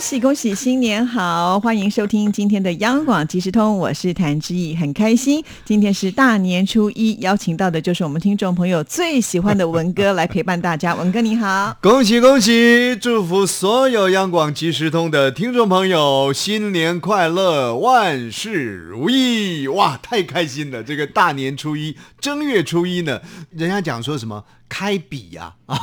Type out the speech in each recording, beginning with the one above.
恭喜恭喜，新年好！欢迎收听今天的央广即时通，我是谭志毅，很开心。今天是大年初一，邀请到的就是我们听众朋友最喜欢的文哥来陪伴大家。文哥你好，恭喜恭喜！祝福所有央广即时通的听众朋友新年快乐，万事如意！哇，太开心了！这个大年初一，正月初一呢，人家讲说什么？开笔呀，啊，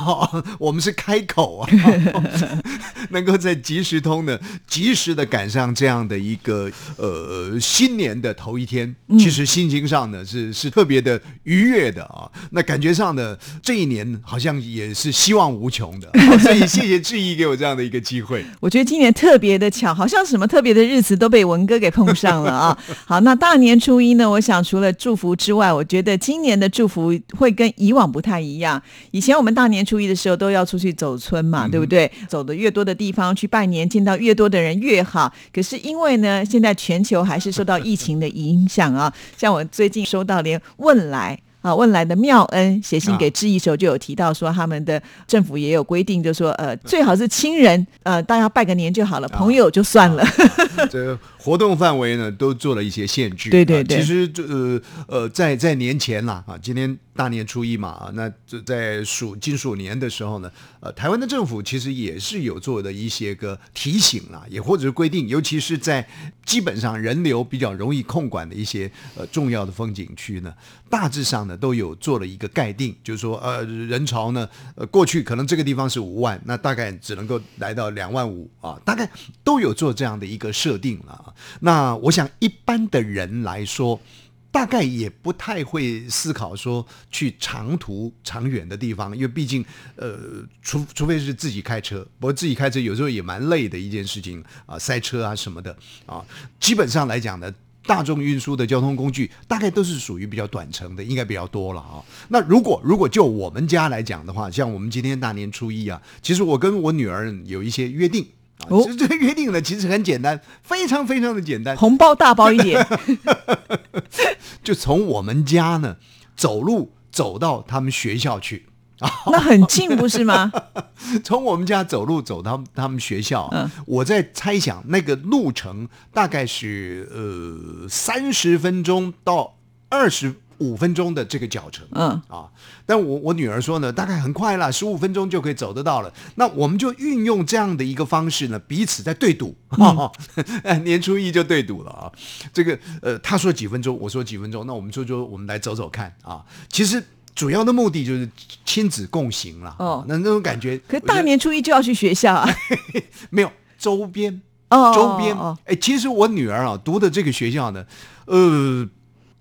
我们是开口啊，能够在即时通呢，及时的赶上这样的一个呃新年的头一天，其实心情上呢是是特别的愉悦的啊。那感觉上呢，这一年好像也是希望无穷的，所以谢谢志毅给我这样的一个机会。我觉得今年特别的巧，好像什么特别的日子都被文哥给碰上了啊。好，那大年初一呢，我想除了祝福之外，我觉得今年的祝福会跟以往不太一样。以前我们大年初一的时候都要出去走村嘛，对不对？走的越多的地方去拜年，见到越多的人越好。可是因为呢，现在全球还是受到疫情的影响啊。像我最近收到连问来啊，问来的妙恩写信给志毅时候就有提到说，他们的政府也有规定，就说呃，最好是亲人呃，大家拜个年就好了，朋友就算了。这活动范围呢，都做了一些限制。对对对，其实这呃呃，在在年前啦啊，今天。大年初一嘛啊，那这在属金鼠年的时候呢，呃，台湾的政府其实也是有做的一些个提醒啦，也或者是规定，尤其是在基本上人流比较容易控管的一些呃重要的风景区呢，大致上呢都有做了一个概定，就是说呃人潮呢，呃过去可能这个地方是五万，那大概只能够来到两万五啊，大概都有做这样的一个设定了。那我想一般的人来说。大概也不太会思考说去长途长远的地方，因为毕竟，呃，除除非是自己开车，不过自己开车有时候也蛮累的一件事情啊，塞车啊什么的啊。基本上来讲呢，大众运输的交通工具大概都是属于比较短程的，应该比较多了啊。那如果如果就我们家来讲的话，像我们今天大年初一啊，其实我跟我女儿有一些约定。哦，这个约定呢，其实很简单，非常非常的简单，红包大包一点，就从我们家呢走路走到他们学校去啊，那很近不是吗？从我们家走路走到他们学校，嗯，我在猜想那个路程大概是呃三十分钟到二十。五分钟的这个脚程，嗯啊，但我我女儿说呢，大概很快了，十五分钟就可以走得到了。那我们就运用这样的一个方式呢，彼此在对赌，年初一就对赌了啊。这个呃，他说几分钟，我说几分钟，那我们就就我们来走走看啊。其实主要的目的就是亲子共行了。哦，那那种感觉，可大年初一就要去学校啊？没有周边哦，周边哎，其实我女儿啊读的这个学校呢，呃。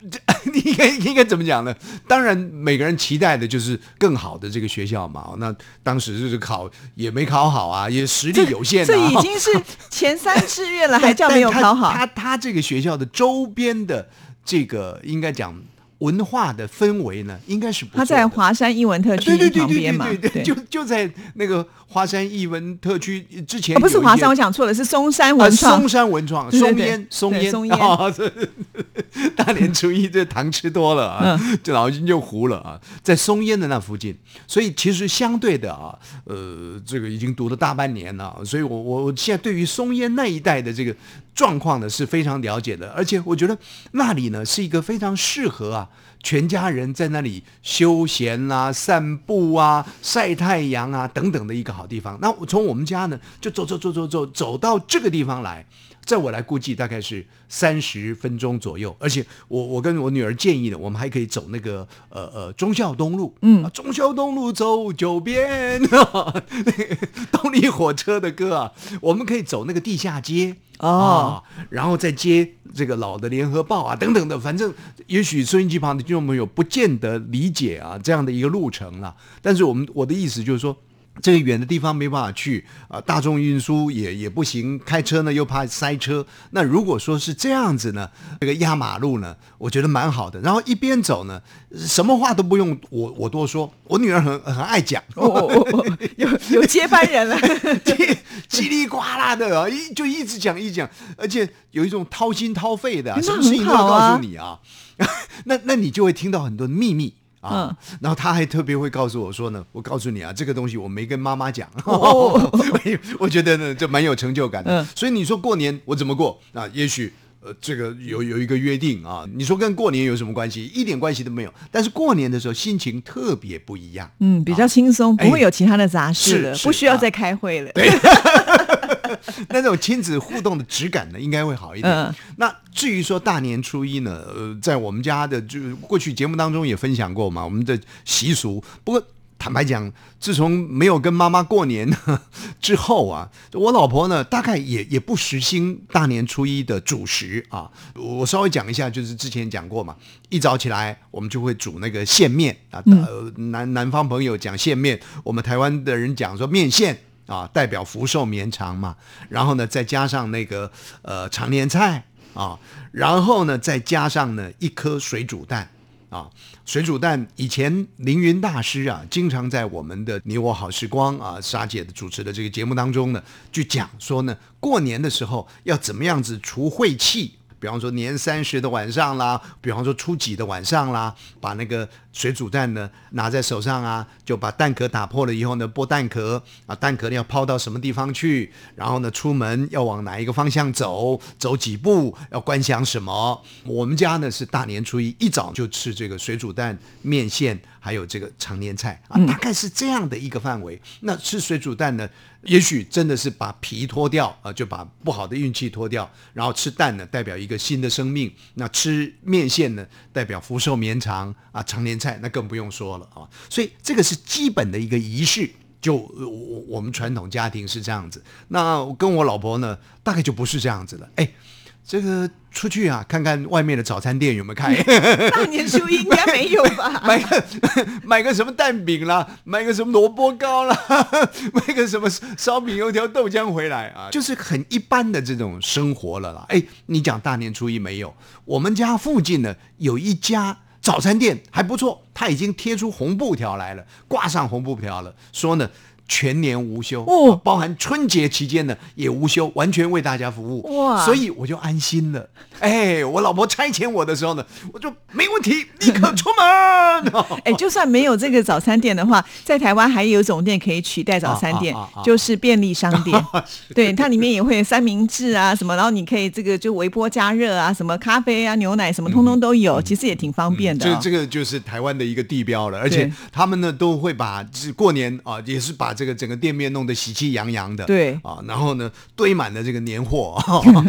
这 你应该应该怎么讲呢？当然，每个人期待的就是更好的这个学校嘛。那当时就是考也没考好啊，也实力有限。这已经是前三志愿了，还叫没有考好？他他这个学校的周边的这个应该讲。文化的氛围呢，应该是不他在华山艺文特区旁边嘛，对对，就就在那个华山艺文特区之前，不是华山，我讲错了，是嵩山文创，松山文创，松烟，松烟，松烟啊！大年初一这糖吃多了啊，这脑筋就糊了啊，在松烟的那附近，所以其实相对的啊，呃，这个已经读了大半年了，所以我我我现在对于松烟那一带的这个状况呢是非常了解的，而且我觉得那里呢是一个非常适合啊。全家人在那里休闲啊、散步啊、晒太阳啊等等的一个好地方。那我从我们家呢，就走走走走走走到这个地方来。在我来估计，大概是三十分钟左右。而且我我跟我女儿建议呢，我们还可以走那个呃呃忠孝东路，嗯，忠孝东路走九遍，动力火车的歌啊，我们可以走那个地下街啊，然后再接这个老的联合报啊等等的，反正也许收音机旁的听众朋友不见得理解啊这样的一个路程了。但是我们我的意思就是说。这个远的地方没办法去啊，大众运输也也不行，开车呢又怕塞车。那如果说是这样子呢，这个压马路呢，我觉得蛮好的。然后一边走呢，什么话都不用我我多说，我女儿很很爱讲，哦哦哦哦有有接班人了，叽叽里呱啦的啊，一就一直讲一讲，而且有一种掏心掏肺的什么事情都要告诉你啊。那那你就会听到很多秘密。啊，然后他还特别会告诉我说呢，我告诉你啊，这个东西我没跟妈妈讲，哦 我觉得呢，就蛮有成就感的。嗯所以你说过年我怎么过啊？也许呃，这个有有一个约定啊，你说跟过年有什么关系？一点关系都没有。但是过年的时候心情特别不一样。嗯，比较轻松，哎不会有其他的杂事了，不需要再开会了。那种亲子互动的质感呢，应该会好一点。嗯那至于说大年初一呢，呃，在我们家的就过去节目当中也分享过嘛，我们的习俗。不过坦白讲，自从没有跟妈妈过年 之后啊，我老婆呢大概也也不实行大年初一的主食啊。我稍微讲一下，就是之前讲过嘛，一早起来我们就会煮那个线面啊，呃，南南方朋友讲线面，我们台湾的人讲说面线。啊，代表福寿绵长嘛。然后呢，再加上那个呃常年菜啊，然后呢，再加上呢一颗水煮蛋啊。水煮蛋以前凌云大师啊，经常在我们的你我好时光啊，莎姐的主持的这个节目当中呢，就讲说呢，过年的时候要怎么样子除晦气。比方说年三十的晚上啦，比方说初几的晚上啦，把那个水煮蛋呢拿在手上啊，就把蛋壳打破了以后呢，剥蛋壳啊，蛋壳要抛到什么地方去，然后呢出门要往哪一个方向走，走几步要观想什么。我们家呢是大年初一一早就吃这个水煮蛋、面线，还有这个常年菜啊，大概是这样的一个范围。那吃水煮蛋呢？也许真的是把皮脱掉啊、呃，就把不好的运气脱掉，然后吃蛋呢，代表一个新的生命；那吃面线呢，代表福寿绵长啊，常年菜那更不用说了啊。所以这个是基本的一个仪式，就我我们传统家庭是这样子。那跟我老婆呢，大概就不是这样子了。哎，这个出去啊，看看外面的早餐店有没有开。大年初一应该没有吧？买个 买个什么蛋饼啦，买个什么萝卜糕啦，买个什么烧饼油条豆浆回来啊，就是很一般的这种生活了啦。哎，你讲大年初一没有？我们家附近呢有一家早餐店还不错，他已经贴出红布条来了，挂上红布条了，说呢。全年无休哦包含春节期间呢也无休，完全为大家服务。哇所以我就安心了。哎，我老婆差遣我的时候呢，我就没问题，立刻出门。哎，就算没有这个早餐店的话，在台湾还有一种店可以取代早餐店，啊啊啊啊就是便利商店。对，它里面也会有三明治啊什么，然后你可以这个就微波加热啊，什么咖啡啊、牛奶什么，通通都有，其实也挺方便的、哦。这这个就是台湾的一个地标了，而且他们呢都会把就是过年啊，也是把这个整个店面弄得喜气洋洋的，对啊，然后呢堆满了这个年货，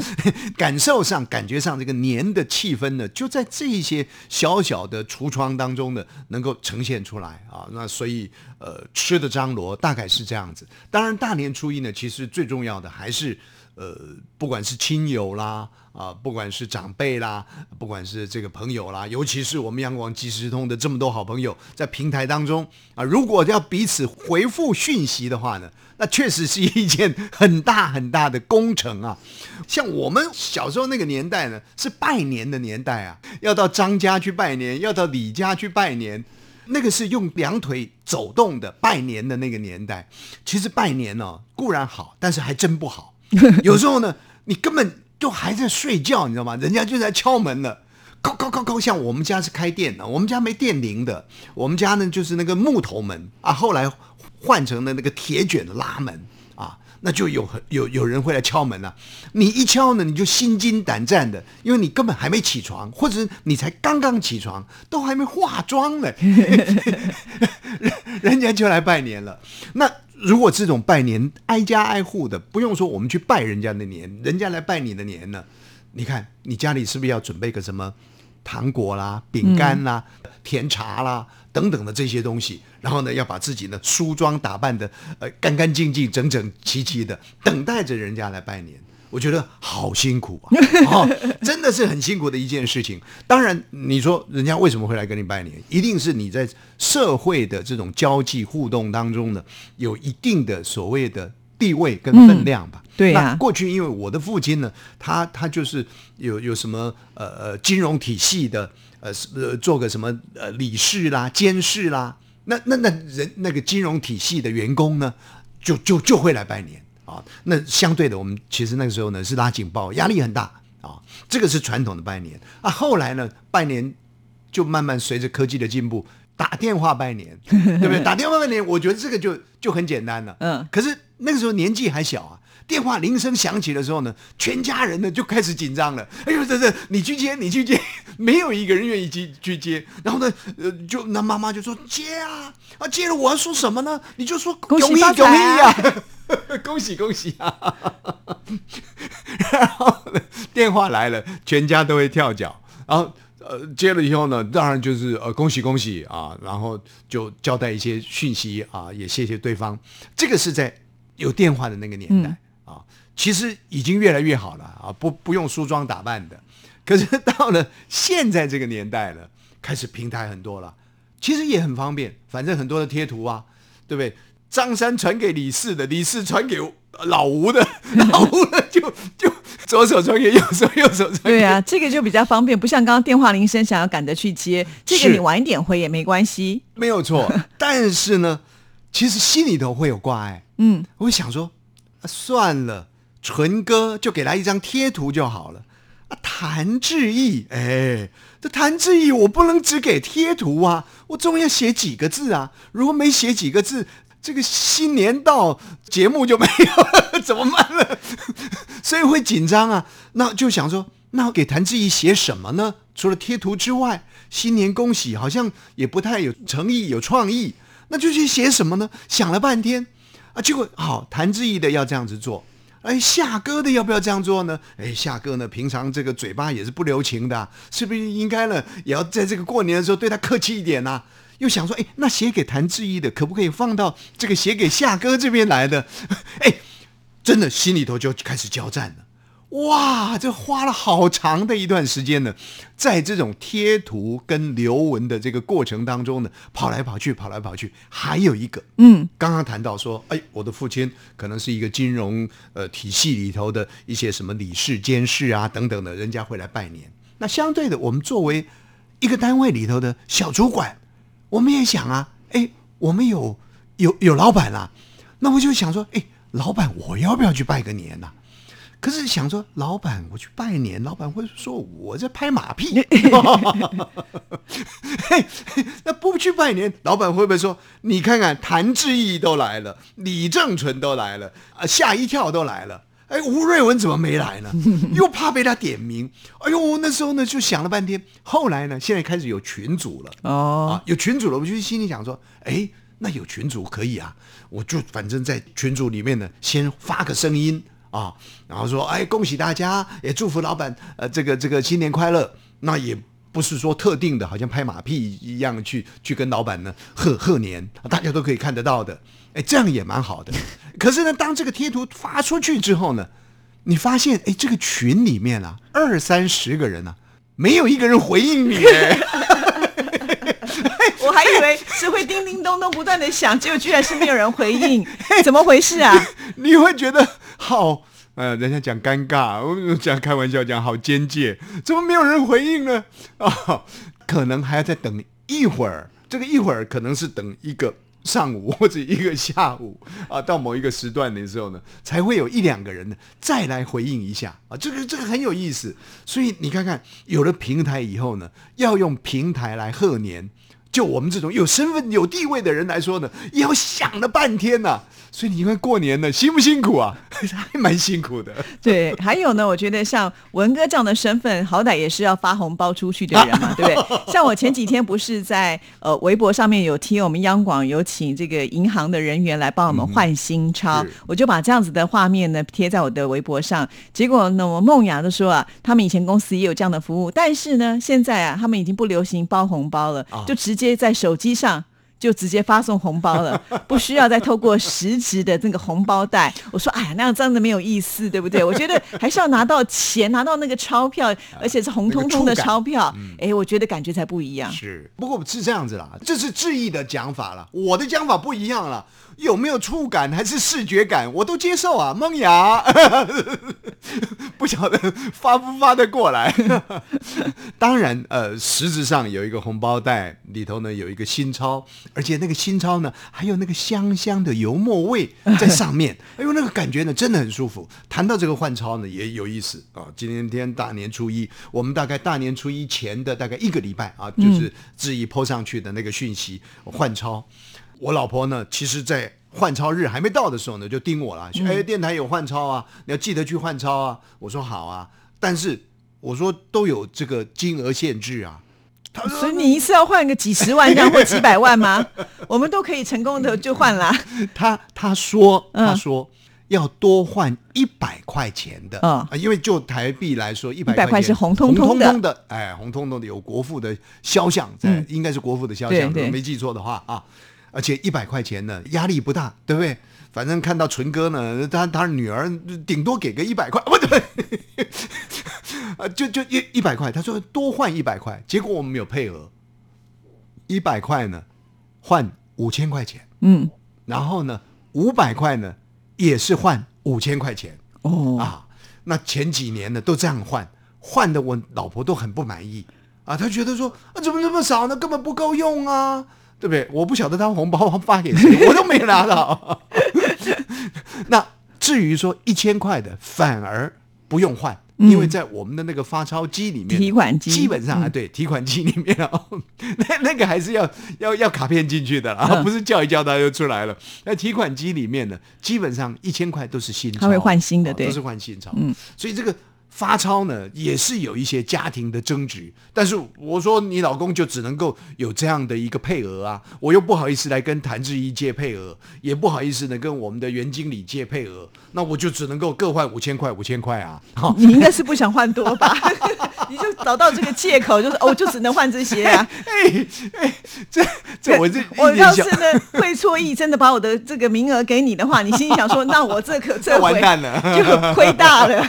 感受上感觉上这个年的气氛呢，就在这一些小小的橱窗当中呢，能够呈现出来啊。那所以呃，吃的张罗大概是这样子。当然，大年初一呢，其实最重要的还是。呃，不管是亲友啦，啊、不管是长辈啦，不管是这个朋友啦，尤其是我们央广即时通的这么多好朋友，在平台当中啊，如果要彼此回复讯息的话呢，那确实是一件很大很大的工程啊。像我们小时候那个年代呢，是拜年的年代啊，要到张家去拜年，要到李家去拜年。那个是用两腿走动的拜年的那个年代，其实拜年呢、固然好，但是还真不好。有时候呢，你根本就还在睡觉，你知道吗？人家就在敲门了。高高高高，像我们家是开店的，我们家没电铃的，我们家呢就是那个木头门啊，后来换成了那个铁卷的拉门啊，那就有有有人会来敲门啊。你一敲呢，你就心惊胆战的，因为你根本还没起床，或者你才刚刚起床，都还没化妆呢，人人家就来拜年了。那如果这种拜年挨家挨户的，不用说我们去拜人家的年，人家来拜你的年呢，你看你家里是不是要准备个什么糖果啦、饼干啦、甜茶啦等等的这些东西？然后呢，要把自己呢梳妆打扮的呃干干净净、整整齐齐的，等待着人家来拜年。我觉得好辛苦啊，哦，真的是很辛苦的一件事情。当然，你说人家为什么会来跟你拜年，一定是你在社会的这种交际互动当中呢，有一定的所谓的地位跟分量吧。对呀那过去因为我的父亲呢，他他就是有有什么呃呃金融体系的呃是呃做个什么呃理事啦、监事啦，那那那人那个金融体系的员工呢，就就就会来拜年啊。那相对的，我们其实那个时候呢是拉警报，压力很大啊。这个是传统的拜年啊。后来呢，拜年就慢慢随着科技的进步。打电话拜年，对不对？打电话拜年，我觉得这个就就很简单了。嗯可是那个时候年纪还小啊，电话铃声响起的时候呢，全家人呢就开始紧张了。哎呦，这这，你去接，你去接，没有一个人愿意去去接。然后呢，呃，就那妈妈就说接啊，啊接了我要说什么呢？你就说恭喜恭喜啊啊，恭喜 恭喜啊！然后呢，电话来了，全家都会跳脚，然后。呃，接了以后呢，当然就是呃恭喜恭喜啊，然后就交代一些讯息啊，也谢谢对方。这个是在有电话的那个年代、啊，其实已经越来越好了啊，不不用梳妆打扮的。可是到了现在这个年代了，开始平台很多了，其实也很方便，反正很多的贴图啊，对不对？张三传给李四的，李四传给老吴的，老吴的就就左手传给右手，右手传给对啊，这个就比较方便，不像刚刚电话铃声想要赶着去接，这个你晚一点回也没关系。没有错。但是呢，其实心里头会有挂碍。嗯，我会想说，啊、算了，纯哥就给他一张贴图就好了。啊，谭志毅，哎，这谭志毅我不能只给贴图啊，我总要写几个字啊。如果没写几个字，这个新年到节目就没有，怎么办呢？所以会紧张啊。那就想说，那给谭志毅写什么呢？除了贴图之外，新年恭喜好像也不太有诚意、有创意。那就去写什么呢？想了半天啊，结果好，谭志毅的要这样子做。哎，夏哥的要不要这样做呢？哎，夏哥呢，平常这个嘴巴也是不留情的、是不是应该呢，也要在这个过年的时候对他客气一点呐、又想说，哎，那写给谭志毅的，可不可以放到这个写给夏哥这边来的？哎，真的心里头就开始交战了。哇，这花了好长的一段时间呢，在这种贴图跟留文的这个过程当中呢，跑来跑去，跑来跑去。还有一个，嗯，刚刚谈到说，哎，我的父亲可能是一个金融呃体系里头的一些什么理事、监事啊等等的，人家会来拜年。那相对的，我们作为一个单位里头的小主管，我们也想啊，哎，我们有有有老板啦、那我就想说，哎，老板，我要不要去拜个年呐、可是想说，老板，我去拜年，老板会说我在拍马屁。嘿，那不去拜年，老板会不会说，你看看谭志毅都来了，李正淳都来了，啊，吓一跳都来了。哎，吴瑞文怎么没来呢？又怕被他点名。哎呦，那时候呢就想了半天。后来呢，现在开始有群主了。哦，啊，有群主了，我就心里想说，哎，那有群主可以啊，我就反正在群主里面呢，先发个声音啊，然后说，哎，恭喜大家，也祝福老板，呃，这个这个新年快乐。那也不是说特定的，好像拍马屁一样去去跟老板呢贺贺年，大家都可以看得到的，哎，这样也蛮好的。可是呢，当这个贴图发出去之后呢，你发现，哎，这个群里面啊，二三十个人啊，没有一个人回应你，我还以为是会叮叮咚咚不断的响，结果居然是没有人回应，怎么回事啊？你会觉得好，呃，人家讲尴尬，我讲开玩笑讲好奸介，怎么没有人回应呢？啊、可能还要再等一会儿，这个一会儿可能是等一个上午或者一个下午啊，到某一个时段的时候呢，才会有一两个人呢再来回应一下啊，这个这个很有意思。所以你看看，有了平台以后呢，要用平台来贺年。就我们这种有身份、有地位的人来说呢，也要想了半天呐、所以你看过年呢，辛不辛苦啊？还蛮辛苦的。对，还有呢，我觉得像文哥这样的身份，好歹也是要发红包出去的人嘛，对不对？像我前几天不是在呃微博上面有贴，我们央广有请这个银行的人员来帮我们换新钞，是我就把这样子的画面呢贴在我的微博上。结果呢，我梦雅就说啊，他们以前公司也有这样的服务，但是呢，现在啊，他们已经不流行包红包了，啊就直接在手机上。就直接发送红包了，不需要再透过实质的那个红包袋。我说，哎呀，那样真的没有意思，对不对？我觉得 还是要拿到钱，拿到那个钞票，而且是红彤彤的钞票，哎，我觉得感觉才不一样。是，不过是这样子啦，这是质疑的讲法了，我的讲法不一样了。有没有触感还是视觉感，我都接受啊，梦雅。不晓得发不发得过来。当然，呃，实质上有一个红包袋，里头呢有一个新钞，而且那个新钞呢还有那个香香的油墨味在上面。哎呦，那个感觉呢真的很舒服。谈到这个换钞呢也有意思啊。今天天大年初一，我们大概大年初一前的大概一个礼拜啊，就是质疑抛上去的那个讯息换钞。我老婆呢，其实，在换钞日还没到的时候呢，就盯我了。哎，电台有换钞啊，你要记得去换钞啊。我说好啊，但是我说都有这个金额限制啊。所以你一次要换个几十万这样或几百万吗？我们都可以成功的就换啦。他他说他说要多换一百块钱的啊，因为就台币来说，一百块是红彤彤的，哎，红彤彤的有国父的肖像在，应该是国父的肖像，没记错的话啊。而且一百块钱呢，压力不大，对不对？反正看到纯哥呢，他他女儿顶多给个一百块，不对，啊，就就一一百块。他说多换一百块，结果我们没有配额，一百块呢换五千块钱，嗯，然后呢五百块呢也是换五千块钱，哦啊，那前几年呢都这样换，换的我老婆都很不满意啊，她觉得说啊怎么那么少呢，根本不够用啊。对不对？我不晓得他红包 发给谁，我都没拿到。那至于说一千块的，反而不用换，因为在我们的那个发钞机里面，提款机基本上啊，对，提款机里面哦，那那个还是要要要卡片进去的啦，不是叫一叫它就出来了。那提款机里面呢，基本上一千块都是新钞，它会换新的，对，都是换新钞。嗯，所以这个。发钞呢，也是有一些家庭的争执，但是我说你老公就只能够有这样的一个配额啊，我又不好意思来跟谭志毅借配额，也不好意思呢跟我们的袁经理借配额，那我就只能够各换五千块，五千块啊。你应该是不想换多吧？你就找到这个借口，就是哦，就只能换这些啊。哎哎，这这我这我要是呢会错意，真的把我的这个名额给你的话，你心里想说，那我这可这完蛋了，就亏大了。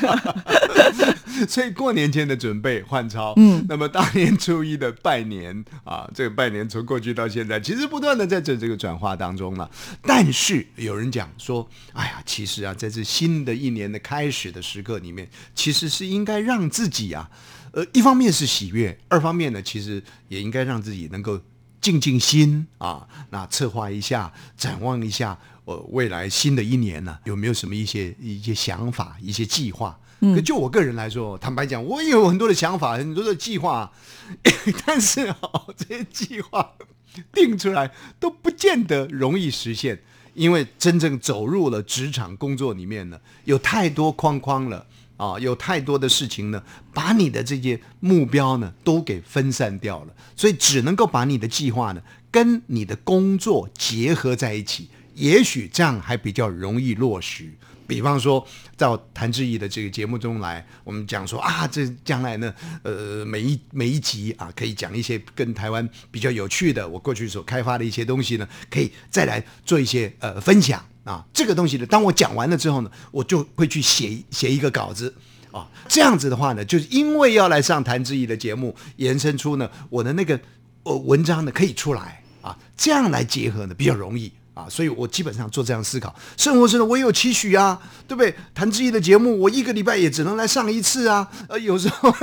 所以过年前的准备换钞，嗯，那么大年初一的拜年啊，这个拜年从过去到现在，其实不断的在这这个转化当中了。但是有人讲说，哎呀，其实啊，在这新的一年的开始的时刻里面，其实是应该让自己啊，呃，一方面是喜悦，二方面呢，其实也应该让自己能够静静心啊，那策划一下，展望一下，呃，未来新的一年呢，有没有什么一些一些想法，一些计划？可就我个人来说，坦白讲，我也有很多的想法，很多的计划，但是哦，这些计划定出来都不见得容易实现，因为真正走入了职场工作里面呢，有太多框框了啊，有太多的事情呢，把你的这些目标呢都给分散掉了，所以只能够把你的计划呢跟你的工作结合在一起，也许这样还比较容易落实。比方说，到谭志毅的这个节目中来，我们讲说啊，这将来呢，呃，每一每一集啊，可以讲一些跟台湾比较有趣的，我过去所开发的一些东西呢，可以再来做一些呃分享啊。这个东西呢，当我讲完了之后呢，我就会去写写一个稿子啊。这样子的话呢，就是因为要来上谭志毅的节目，延伸出呢我的那个呃文章呢可以出来啊，这样来结合呢比较容易。啊，所以我基本上做这样思考。生活中呢，我也有期许啊，对不对？谭志毅的节目，我一个礼拜也只能来上一次啊。呃，有时候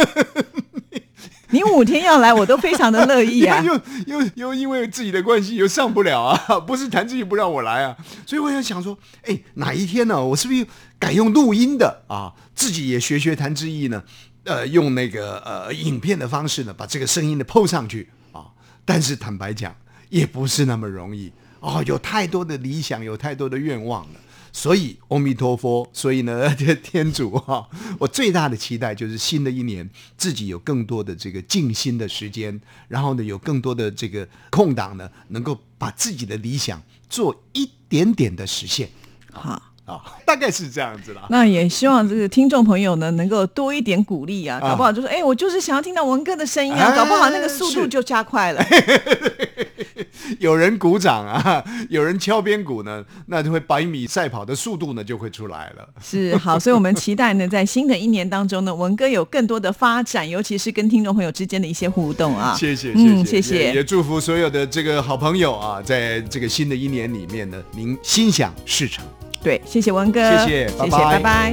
你五天要来，我都非常的乐意啊。又又又因为自己的关系又上不了啊，不是谭志毅不让我来啊。所以我在想说，哎，哪一天呢？我是不是改用录音的啊？自己也学学谭志毅呢？呃，用那个呃影片的方式呢，把这个声音呢 PO 上去啊。但是坦白讲，也不是那么容易。哦，有太多的理想，有太多的愿望了，所以阿弥陀佛，所以呢，这天主哈，我最大的期待就是新的一年自己有更多的这个静心的时间，然后呢，有更多的这个空档呢，能够把自己的理想做一点点的实现。好。啊，大概是这样子啦。那也希望这个听众朋友呢，能够多一点鼓励啊，搞不好就说，哎，我就是想要听到文哥的声音啊，搞不好那个速度就加快了。有人鼓掌啊，有人敲边鼓呢，那就会百米赛跑的速度呢就会出来了。是好，所以我们期待呢，在新的一年当中呢，文哥有更多的发展，尤其是跟听众朋友之间的一些互动啊。谢谢，嗯谢谢谢也也祝福所有的这个好朋友啊，在这个新的一年里面呢，您心想事成。对，谢谢文哥，谢谢拜拜。拜拜